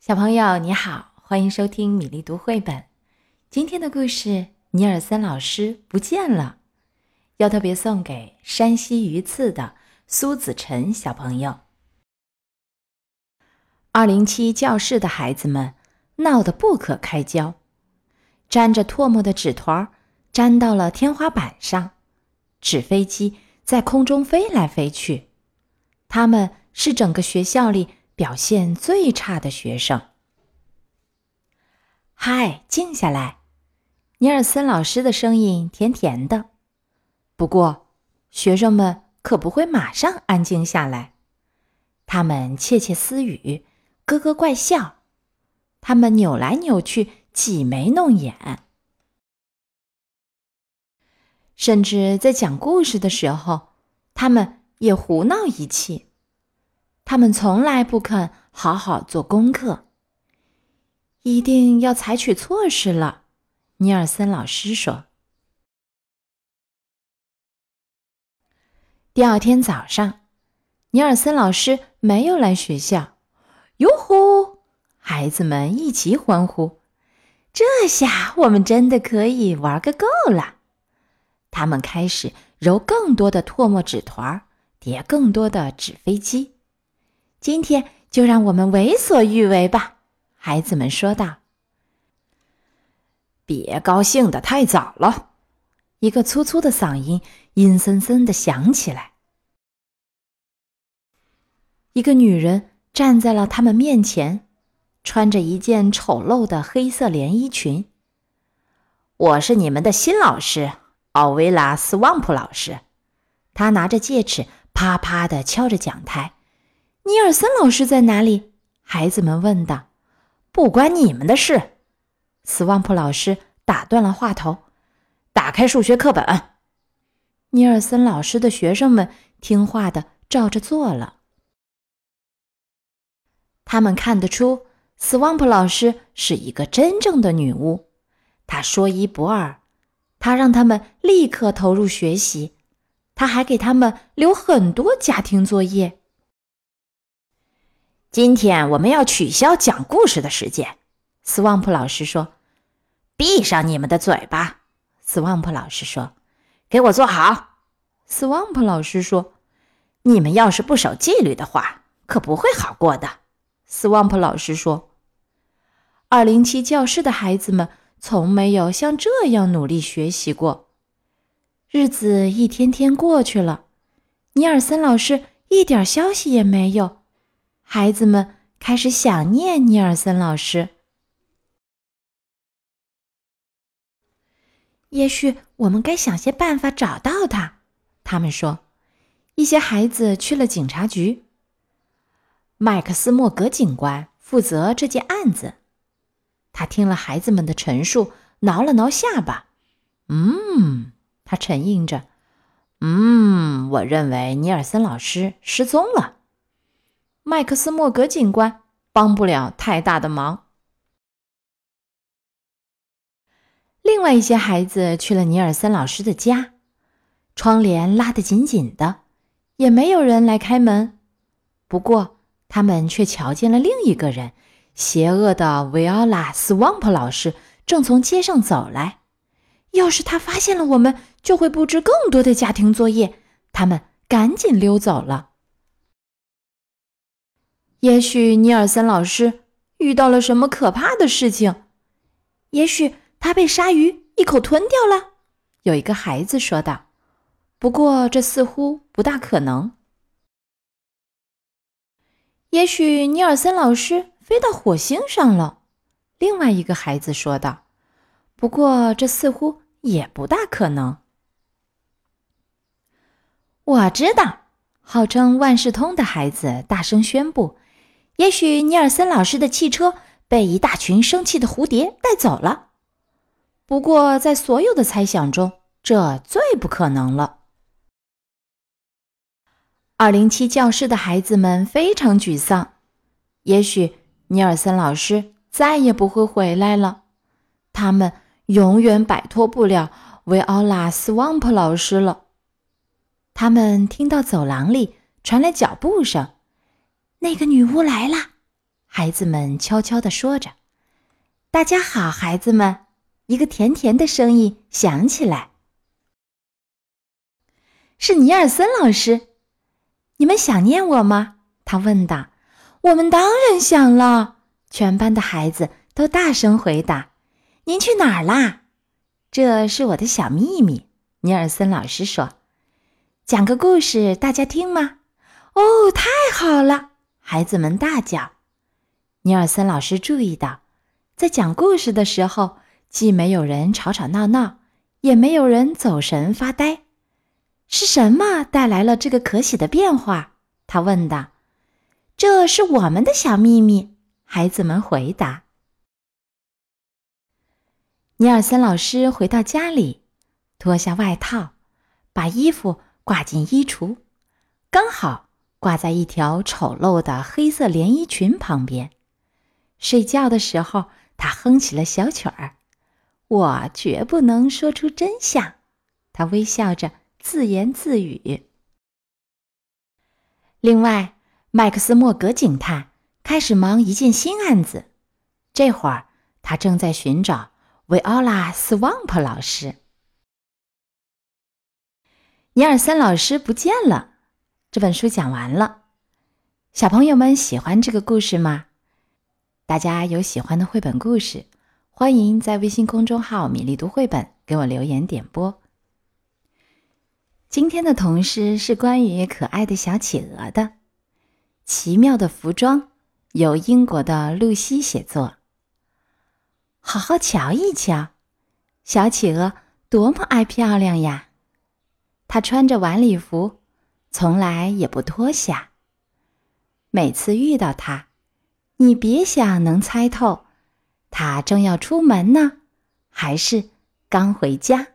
小朋友你好，欢迎收听米粒读绘本。今天的故事，尼尔森老师不见了，要特别送给山西榆次的苏子晨小朋友。二零七教室的孩子们闹得不可开交，沾着唾沫的纸团粘到了天花板上，纸飞机在空中飞来飞去。他们是整个学校里。表现最差的学生。嗨，静下来！尼尔森老师的声音甜甜的。不过，学生们可不会马上安静下来。他们窃窃私语，咯咯怪笑。他们扭来扭去，挤眉弄眼。甚至在讲故事的时候，他们也胡闹一气。他们从来不肯好好做功课，一定要采取措施了。尼尔森老师说。第二天早上，尼尔森老师没有来学校。哟呼！孩子们一齐欢呼。这下我们真的可以玩个够了。他们开始揉更多的唾沫纸团，叠更多的纸飞机。今天就让我们为所欲为吧，孩子们说道。别高兴的太早了，一个粗粗的嗓音阴森森的响起来。一个女人站在了他们面前，穿着一件丑陋的黑色连衣裙。我是你们的新老师，奥维拉斯旺普老师。他拿着戒尺，啪啪的敲着讲台。尼尔森老师在哪里？孩子们问道。“不关你们的事。”斯旺普老师打断了话头。“打开数学课本。”尼尔森老师的学生们听话的照着做了。他们看得出，斯旺普老师是一个真正的女巫。她说一不二，她让他们立刻投入学习。她还给他们留很多家庭作业。今天我们要取消讲故事的时间，斯旺普老师说：“闭上你们的嘴巴。”斯旺普老师说：“给我坐好。”斯旺普老师说：“你们要是不守纪律的话，可不会好过的。”斯旺普老师说：“二零七教室的孩子们从没有像这样努力学习过。”日子一天天过去了，尼尔森老师一点消息也没有。孩子们开始想念尼尔森老师。也许我们该想些办法找到他。他们说，一些孩子去了警察局。麦克斯莫格警官负责这件案子。他听了孩子们的陈述，挠了挠下巴。嗯，他沉吟着。嗯，我认为尼尔森老师失踪了。麦克斯莫格警官帮不了太大的忙。另外一些孩子去了尼尔森老师的家，窗帘拉得紧紧的，也没有人来开门。不过，他们却瞧见了另一个人——邪恶的维奥拉斯旺普老师正从街上走来。要是他发现了我们，就会布置更多的家庭作业。他们赶紧溜走了。也许尼尔森老师遇到了什么可怕的事情，也许他被鲨鱼一口吞掉了。有一个孩子说道：“不过这似乎不大可能。”也许尼尔森老师飞到火星上了。另外一个孩子说道：“不过这似乎也不大可能。”我知道，号称万事通的孩子大声宣布。也许尼尔森老师的汽车被一大群生气的蝴蝶带走了。不过，在所有的猜想中，这最不可能了。二零七教室的孩子们非常沮丧。也许尼尔森老师再也不会回来了。他们永远摆脱不了维奥拉斯旺普老师了。他们听到走廊里传来脚步声。那个女巫来了，孩子们悄悄地说着：“大家好，孩子们。”一个甜甜的声音响起来，是尼尔森老师。你们想念我吗？他问道。我们当然想了。全班的孩子都大声回答：“您去哪儿啦？”这是我的小秘密。尼尔森老师说：“讲个故事，大家听吗？”哦，太好了！孩子们大叫。尼尔森老师注意到，在讲故事的时候。既没有人吵吵闹闹，也没有人走神发呆，是什么带来了这个可喜的变化？他问道。“这是我们的小秘密。”孩子们回答。尼尔森老师回到家里，脱下外套，把衣服挂进衣橱，刚好挂在一条丑陋的黑色连衣裙旁边。睡觉的时候，他哼起了小曲儿。我绝不能说出真相，他微笑着自言自语。另外，麦克斯莫格警探开始忙一件新案子。这会儿，他正在寻找维奥拉·斯旺普老师。尼尔森老师不见了。这本书讲完了，小朋友们喜欢这个故事吗？大家有喜欢的绘本故事？欢迎在微信公众号“米粒读绘本”给我留言点播。今天的童诗是关于可爱的小企鹅的，《奇妙的服装》，由英国的露西写作。好好瞧一瞧，小企鹅多么爱漂亮呀！它穿着晚礼服，从来也不脱下。每次遇到他，你别想能猜透。他正要出门呢，还是刚回家？